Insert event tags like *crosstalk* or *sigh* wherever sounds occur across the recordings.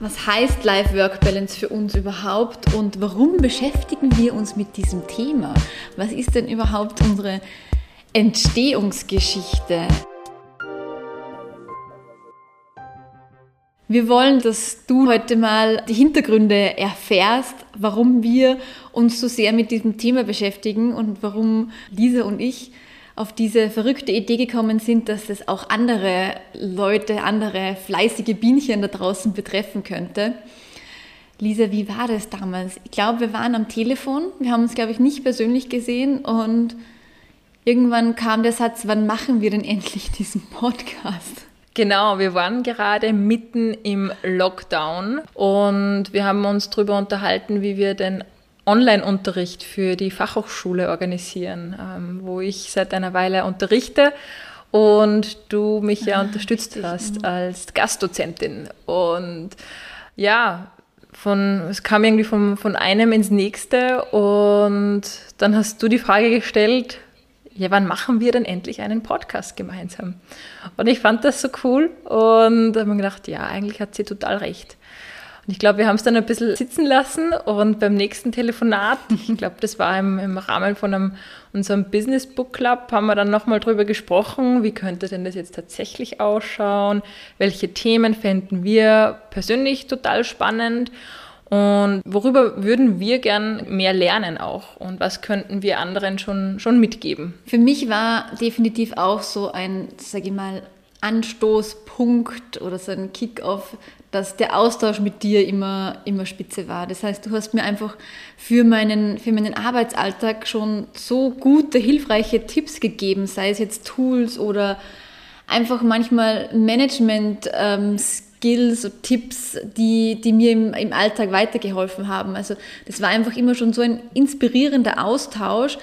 Was heißt Life-Work-Balance für uns überhaupt und warum beschäftigen wir uns mit diesem Thema? Was ist denn überhaupt unsere Entstehungsgeschichte? Wir wollen, dass du heute mal die Hintergründe erfährst, warum wir uns so sehr mit diesem Thema beschäftigen und warum Lisa und ich auf diese verrückte Idee gekommen sind, dass es auch andere Leute, andere fleißige Bienchen da draußen betreffen könnte. Lisa, wie war das damals? Ich glaube, wir waren am Telefon, wir haben uns, glaube ich, nicht persönlich gesehen und irgendwann kam der Satz, wann machen wir denn endlich diesen Podcast? Genau, wir waren gerade mitten im Lockdown und wir haben uns darüber unterhalten, wie wir den Online-Unterricht für die Fachhochschule organisieren, ähm, wo ich seit einer Weile unterrichte und du mich ja ah, unterstützt richtig, hast als Gastdozentin. Und ja, von, es kam irgendwie von, von einem ins nächste und dann hast du die Frage gestellt, ja, wann machen wir denn endlich einen Podcast gemeinsam? Und ich fand das so cool und habe mir gedacht, ja, eigentlich hat sie total recht. Und ich glaube, wir haben es dann ein bisschen sitzen lassen und beim nächsten Telefonat, *laughs* ich glaube, das war im, im Rahmen von einem, unserem Business Book Club, haben wir dann nochmal drüber gesprochen, wie könnte denn das jetzt tatsächlich ausschauen, welche Themen fänden wir persönlich total spannend und worüber würden wir gern mehr lernen auch? Und was könnten wir anderen schon, schon mitgeben? Für mich war definitiv auch so ein, sage ich mal, Anstoßpunkt oder so ein Kick-off, dass der Austausch mit dir immer, immer spitze war. Das heißt, du hast mir einfach für meinen, für meinen Arbeitsalltag schon so gute, hilfreiche Tipps gegeben, sei es jetzt Tools oder einfach manchmal Management ähm, Tipps, die, die mir im, im Alltag weitergeholfen haben. Also das war einfach immer schon so ein inspirierender Austausch,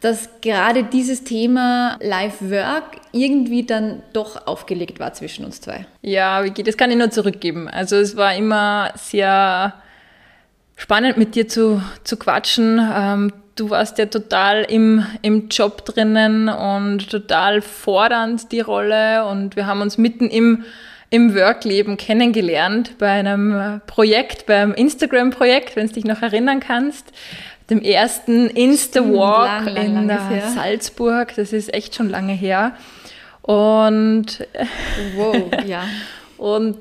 dass gerade dieses Thema Life-Work irgendwie dann doch aufgelegt war zwischen uns zwei. Ja, Vicky, das kann ich nur zurückgeben. Also es war immer sehr spannend mit dir zu, zu quatschen. Ähm, du warst ja total im, im Job drinnen und total fordernd die Rolle und wir haben uns mitten im im Workleben kennengelernt bei einem Projekt, beim Instagram-Projekt, wenn du dich noch erinnern kannst. Dem ersten Insta-Walk in lang Salzburg. Das ist echt schon lange her. Und wow, *laughs* ja. Und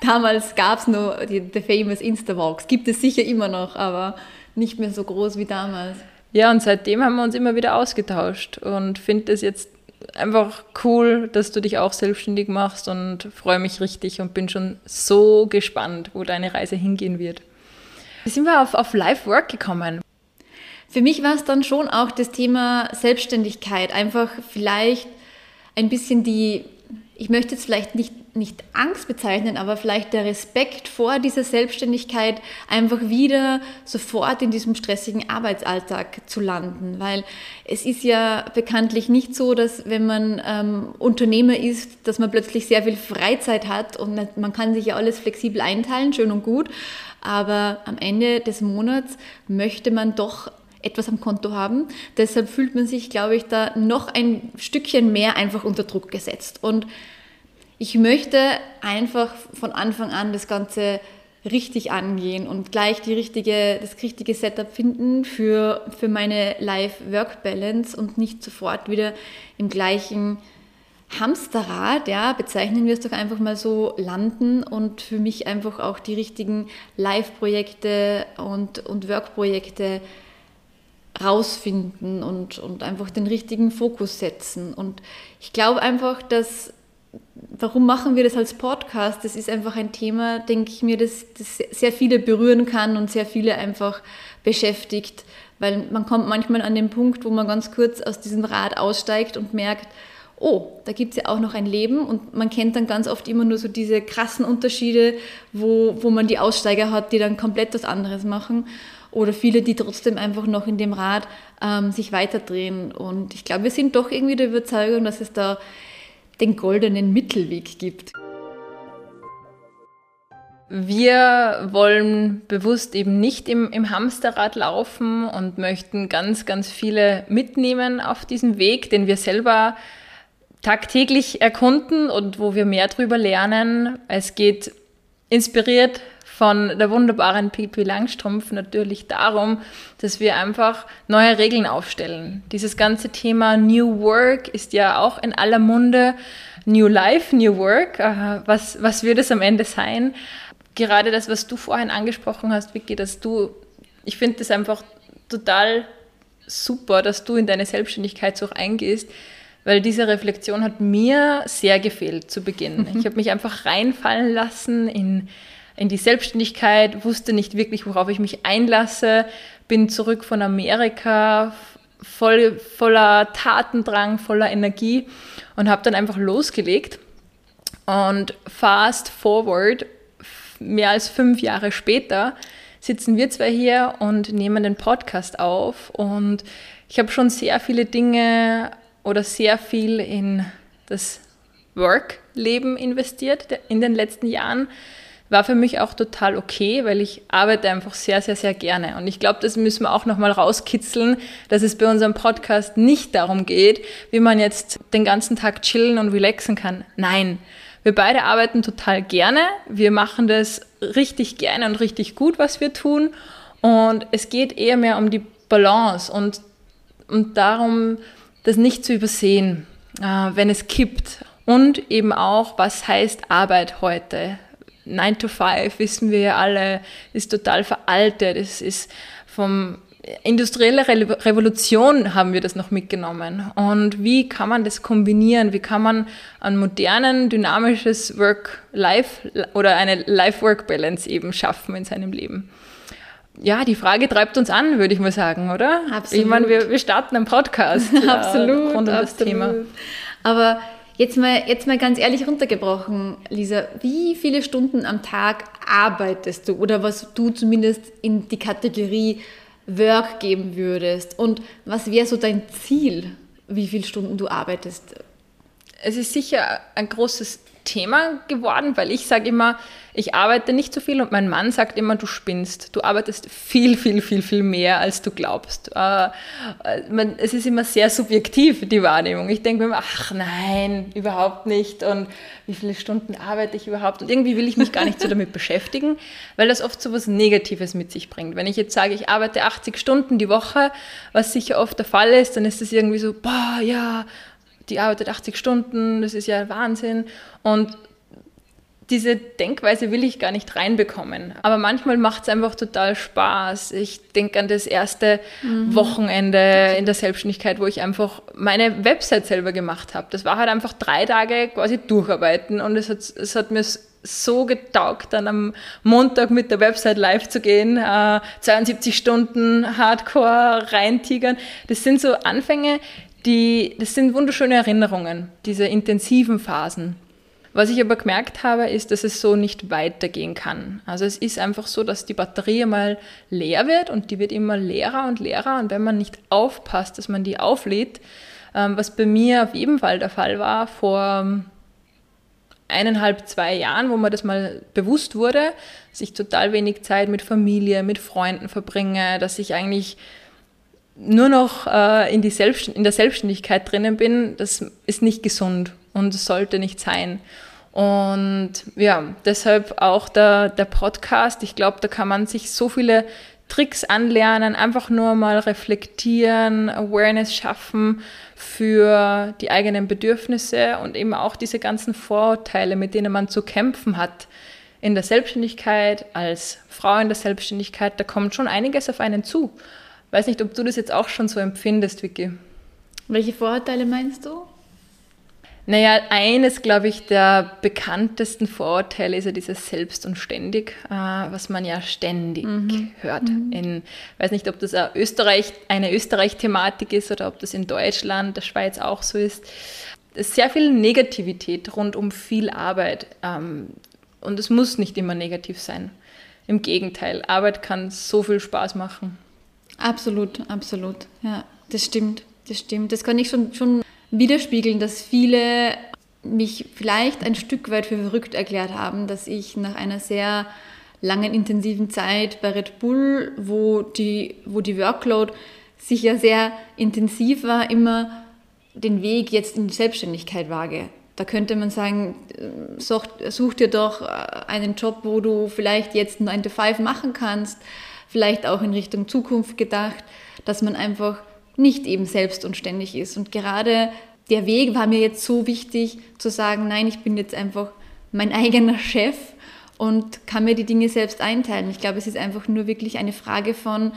damals gab es nur die, die famous Insta-Walks. Gibt es sicher immer noch, aber nicht mehr so groß wie damals. Ja, und seitdem haben wir uns immer wieder ausgetauscht und finde es jetzt einfach cool, dass du dich auch selbstständig machst und freue mich richtig und bin schon so gespannt, wo deine Reise hingehen wird. Wie sind wir auf, auf Life Work gekommen? Für mich war es dann schon auch das Thema Selbstständigkeit, einfach vielleicht ein bisschen die ich möchte jetzt vielleicht nicht, nicht Angst bezeichnen, aber vielleicht der Respekt vor dieser Selbstständigkeit einfach wieder sofort in diesem stressigen Arbeitsalltag zu landen. Weil es ist ja bekanntlich nicht so, dass wenn man ähm, Unternehmer ist, dass man plötzlich sehr viel Freizeit hat und man kann sich ja alles flexibel einteilen, schön und gut. Aber am Ende des Monats möchte man doch etwas am Konto haben. Deshalb fühlt man sich, glaube ich, da noch ein Stückchen mehr einfach unter Druck gesetzt. Und ich möchte einfach von Anfang an das Ganze richtig angehen und gleich die richtige, das richtige Setup finden für, für meine Life-Work-Balance und nicht sofort wieder im gleichen Hamsterrad, ja, bezeichnen wir es doch einfach mal so, landen und für mich einfach auch die richtigen Live-Projekte und, und Work-Projekte rausfinden und, und einfach den richtigen Fokus setzen. Und ich glaube einfach, dass, warum machen wir das als Podcast? Das ist einfach ein Thema, denke ich mir, das, das sehr viele berühren kann und sehr viele einfach beschäftigt. Weil man kommt manchmal an den Punkt, wo man ganz kurz aus diesem Rad aussteigt und merkt, oh, da gibt es ja auch noch ein Leben und man kennt dann ganz oft immer nur so diese krassen Unterschiede, wo, wo man die Aussteiger hat, die dann komplett was anderes machen oder viele, die trotzdem einfach noch in dem Rad ähm, sich weiterdrehen. Und ich glaube, wir sind doch irgendwie der Überzeugung, dass es da den goldenen Mittelweg gibt. Wir wollen bewusst eben nicht im, im, Hamsterrad laufen und möchten ganz, ganz viele mitnehmen auf diesen Weg, den wir selber tagtäglich erkunden und wo wir mehr darüber lernen. Es geht inspiriert von der wunderbaren Pipi Langstrumpf natürlich darum, dass wir einfach neue Regeln aufstellen. Dieses ganze Thema New Work ist ja auch in aller Munde. New Life, New Work, äh, was, was wird es am Ende sein? Gerade das, was du vorhin angesprochen hast, Vicky, dass du, ich finde das einfach total super, dass du in deine Selbstständigkeit so eingehst, weil diese Reflexion hat mir sehr gefehlt zu Beginn. Ich *laughs* habe mich einfach reinfallen lassen in in die Selbstständigkeit, wusste nicht wirklich, worauf ich mich einlasse, bin zurück von Amerika voll, voller Tatendrang, voller Energie und habe dann einfach losgelegt. Und fast forward, mehr als fünf Jahre später, sitzen wir zwei hier und nehmen den Podcast auf. Und ich habe schon sehr viele Dinge oder sehr viel in das Work-Leben investiert in den letzten Jahren war für mich auch total okay, weil ich arbeite einfach sehr, sehr, sehr gerne. Und ich glaube, das müssen wir auch nochmal rauskitzeln, dass es bei unserem Podcast nicht darum geht, wie man jetzt den ganzen Tag chillen und relaxen kann. Nein. Wir beide arbeiten total gerne. Wir machen das richtig gerne und richtig gut, was wir tun. Und es geht eher mehr um die Balance und, und darum, das nicht zu übersehen, äh, wenn es kippt. Und eben auch, was heißt Arbeit heute? 9 to 5, wissen wir ja alle, ist total veraltet. Es ist vom industrielle Revolution haben wir das noch mitgenommen. Und wie kann man das kombinieren? Wie kann man ein modernen, dynamisches Work-Life oder eine Life-Work-Balance eben schaffen in seinem Leben? Ja, die Frage treibt uns an, würde ich mal sagen, oder? Absolut. Ich meine, wir, wir starten einen Podcast *laughs* absolut, rund um das Thema. Aber Jetzt mal, jetzt mal ganz ehrlich runtergebrochen, Lisa, wie viele Stunden am Tag arbeitest du oder was du zumindest in die Kategorie Work geben würdest? Und was wäre so dein Ziel, wie viele Stunden du arbeitest? Es ist sicher ein großes Thema geworden, weil ich sage immer, ich arbeite nicht so viel und mein Mann sagt immer, du spinnst. Du arbeitest viel, viel, viel, viel mehr, als du glaubst. Äh, äh, es ist immer sehr subjektiv, die Wahrnehmung. Ich denke mir immer, ach nein, überhaupt nicht. Und wie viele Stunden arbeite ich überhaupt? Und irgendwie will ich mich gar nicht so *laughs* damit beschäftigen, weil das oft so was Negatives mit sich bringt. Wenn ich jetzt sage, ich arbeite 80 Stunden die Woche, was sicher oft der Fall ist, dann ist das irgendwie so, boah, ja, die arbeitet 80 Stunden, das ist ja Wahnsinn. Und diese Denkweise will ich gar nicht reinbekommen. Aber manchmal macht es einfach total Spaß. Ich denke an das erste mhm. Wochenende in der Selbstständigkeit, wo ich einfach meine Website selber gemacht habe. Das war halt einfach drei Tage quasi durcharbeiten und es hat, es hat mir so getaugt, dann am Montag mit der Website live zu gehen, äh, 72 Stunden Hardcore reintigern. Das sind so Anfänge, die, das sind wunderschöne Erinnerungen, diese intensiven Phasen. Was ich aber gemerkt habe, ist, dass es so nicht weitergehen kann. Also es ist einfach so, dass die Batterie mal leer wird und die wird immer leerer und leerer. Und wenn man nicht aufpasst, dass man die auflädt, ähm, was bei mir auf jeden Fall der Fall war vor eineinhalb, zwei Jahren, wo mir das mal bewusst wurde, dass ich total wenig Zeit mit Familie, mit Freunden verbringe, dass ich eigentlich nur noch äh, in, die Selbst in der Selbstständigkeit drinnen bin, das ist nicht gesund und sollte nicht sein. Und ja, deshalb auch der, der Podcast. Ich glaube, da kann man sich so viele Tricks anlernen, einfach nur mal reflektieren, Awareness schaffen für die eigenen Bedürfnisse und eben auch diese ganzen Vorurteile, mit denen man zu kämpfen hat in der Selbstständigkeit, als Frau in der Selbstständigkeit, da kommt schon einiges auf einen zu. Weiß nicht, ob du das jetzt auch schon so empfindest, Vicky. Welche Vorurteile meinst du? Naja, eines, glaube ich, der bekanntesten Vorurteile ist ja dieses Selbst und Ständig, äh, was man ja ständig mhm. hört. Mhm. In, weiß nicht, ob das eine Österreich, eine Österreich-Thematik ist oder ob das in Deutschland, der Schweiz auch so ist. Es ist sehr viel Negativität rund um viel Arbeit. Ähm, und es muss nicht immer negativ sein. Im Gegenteil, Arbeit kann so viel Spaß machen. Absolut, absolut. Ja, das stimmt. Das stimmt. Das kann ich schon, schon widerspiegeln, dass viele mich vielleicht ein Stück weit für verrückt erklärt haben, dass ich nach einer sehr langen, intensiven Zeit bei Red Bull, wo die, wo die Workload sicher sehr intensiv war, immer den Weg jetzt in die Selbstständigkeit wage. Da könnte man sagen, äh, such, such dir doch einen Job, wo du vielleicht jetzt 9 to 5 machen kannst, vielleicht auch in Richtung Zukunft gedacht, dass man einfach nicht eben selbst und ständig ist. Und gerade der Weg war mir jetzt so wichtig zu sagen, nein, ich bin jetzt einfach mein eigener Chef und kann mir die Dinge selbst einteilen. Ich glaube, es ist einfach nur wirklich eine Frage von,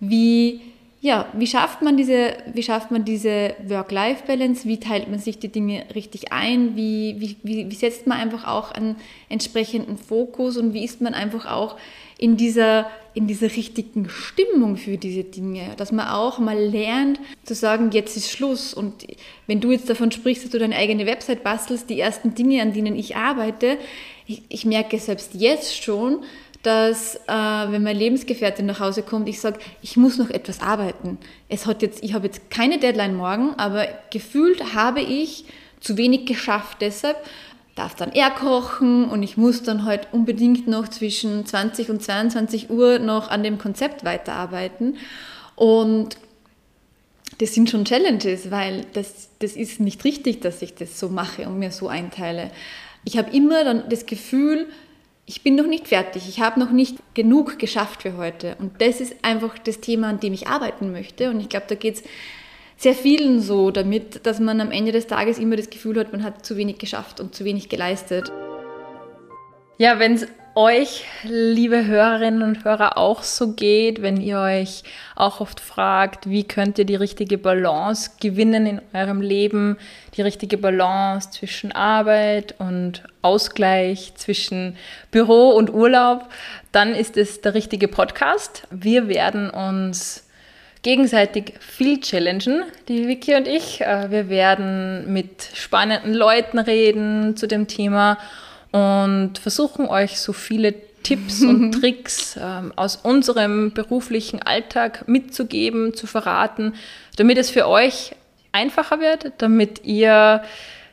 wie, ja, wie schafft man diese, wie schafft man diese Work-Life-Balance? Wie teilt man sich die Dinge richtig ein? Wie, wie, wie setzt man einfach auch einen entsprechenden Fokus und wie ist man einfach auch in dieser, in dieser richtigen Stimmung für diese Dinge, dass man auch mal lernt zu sagen, jetzt ist Schluss. Und wenn du jetzt davon sprichst, dass du deine eigene Website bastelst, die ersten Dinge, an denen ich arbeite, ich, ich merke selbst jetzt schon, dass äh, wenn meine Lebensgefährtin nach Hause kommt, ich sage, ich muss noch etwas arbeiten. Es hat jetzt, ich habe jetzt keine Deadline morgen, aber gefühlt habe ich zu wenig geschafft. Deshalb darf dann er kochen und ich muss dann halt unbedingt noch zwischen 20 und 22 Uhr noch an dem Konzept weiterarbeiten. Und das sind schon Challenges, weil das, das ist nicht richtig, dass ich das so mache und mir so einteile. Ich habe immer dann das Gefühl, ich bin noch nicht fertig, ich habe noch nicht genug geschafft für heute. Und das ist einfach das Thema, an dem ich arbeiten möchte. Und ich glaube, da geht es sehr vielen so damit, dass man am Ende des Tages immer das Gefühl hat, man hat zu wenig geschafft und zu wenig geleistet. Ja, wenn es euch, liebe Hörerinnen und Hörer, auch so geht, wenn ihr euch auch oft fragt, wie könnt ihr die richtige Balance gewinnen in eurem Leben, die richtige Balance zwischen Arbeit und Ausgleich, zwischen Büro und Urlaub, dann ist es der richtige Podcast. Wir werden uns gegenseitig viel challengen, die Vicky und ich. Äh, wir werden mit spannenden Leuten reden zu dem Thema und versuchen euch so viele Tipps und *laughs* Tricks ähm, aus unserem beruflichen Alltag mitzugeben, zu verraten, damit es für euch einfacher wird, damit ihr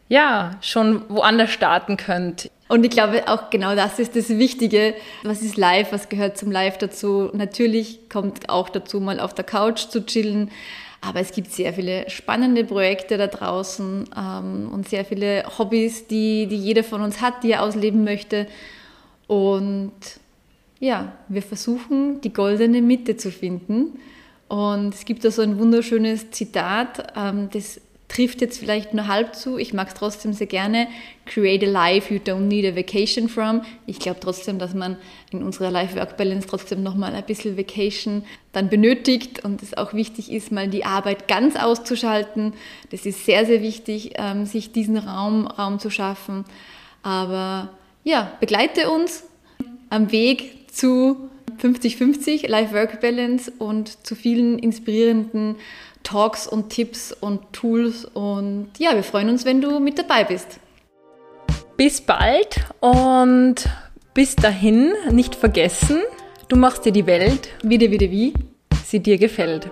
ja schon woanders starten könnt. Und ich glaube auch genau das ist das Wichtige. Was ist live? Was gehört zum Live dazu? Natürlich kommt auch dazu, mal auf der Couch zu chillen. Aber es gibt sehr viele spannende Projekte da draußen ähm, und sehr viele Hobbys, die, die jeder von uns hat, die er ausleben möchte. Und ja, wir versuchen, die goldene Mitte zu finden. Und es gibt da so ein wunderschönes Zitat, ähm, das trifft jetzt vielleicht nur halb zu. Ich mag es trotzdem sehr gerne. Create a life you don't need a vacation from. Ich glaube trotzdem, dass man in unserer Life-Work-Balance trotzdem nochmal ein bisschen Vacation dann benötigt und es auch wichtig ist, mal die Arbeit ganz auszuschalten. Das ist sehr, sehr wichtig, ähm, sich diesen Raum, Raum zu schaffen. Aber ja, begleite uns am Weg zu 50-50 Life-Work-Balance und zu vielen inspirierenden Talks und Tipps und Tools. Und ja, wir freuen uns, wenn du mit dabei bist. Bis bald und bis dahin nicht vergessen, du machst dir die Welt wieder, wieder wie sie dir gefällt.